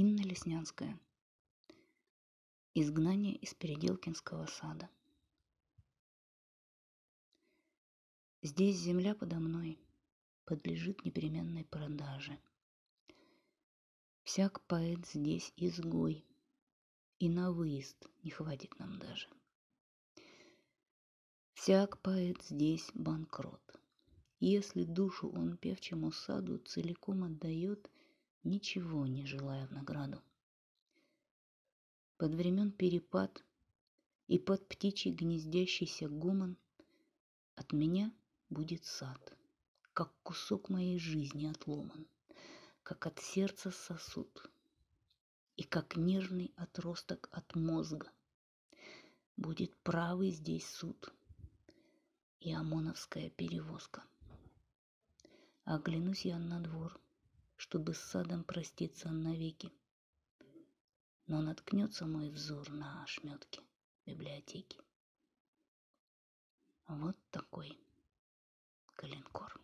Инна Леснянская. Изгнание из Переделкинского сада. Здесь земля подо мной подлежит непременной продаже. Всяк поэт здесь изгой, и на выезд не хватит нам даже. Всяк поэт здесь банкрот. Если душу он певчему саду целиком отдает, ничего не желая в награду. Под времен перепад и под птичий гнездящийся гуман от меня будет сад, как кусок моей жизни отломан, как от сердца сосуд и как нежный отросток от мозга. Будет правый здесь суд и ОМОНовская перевозка. Оглянусь я на двор, чтобы с садом проститься навеки. Но наткнется мой взор на ошметки библиотеки. Вот такой калинкор.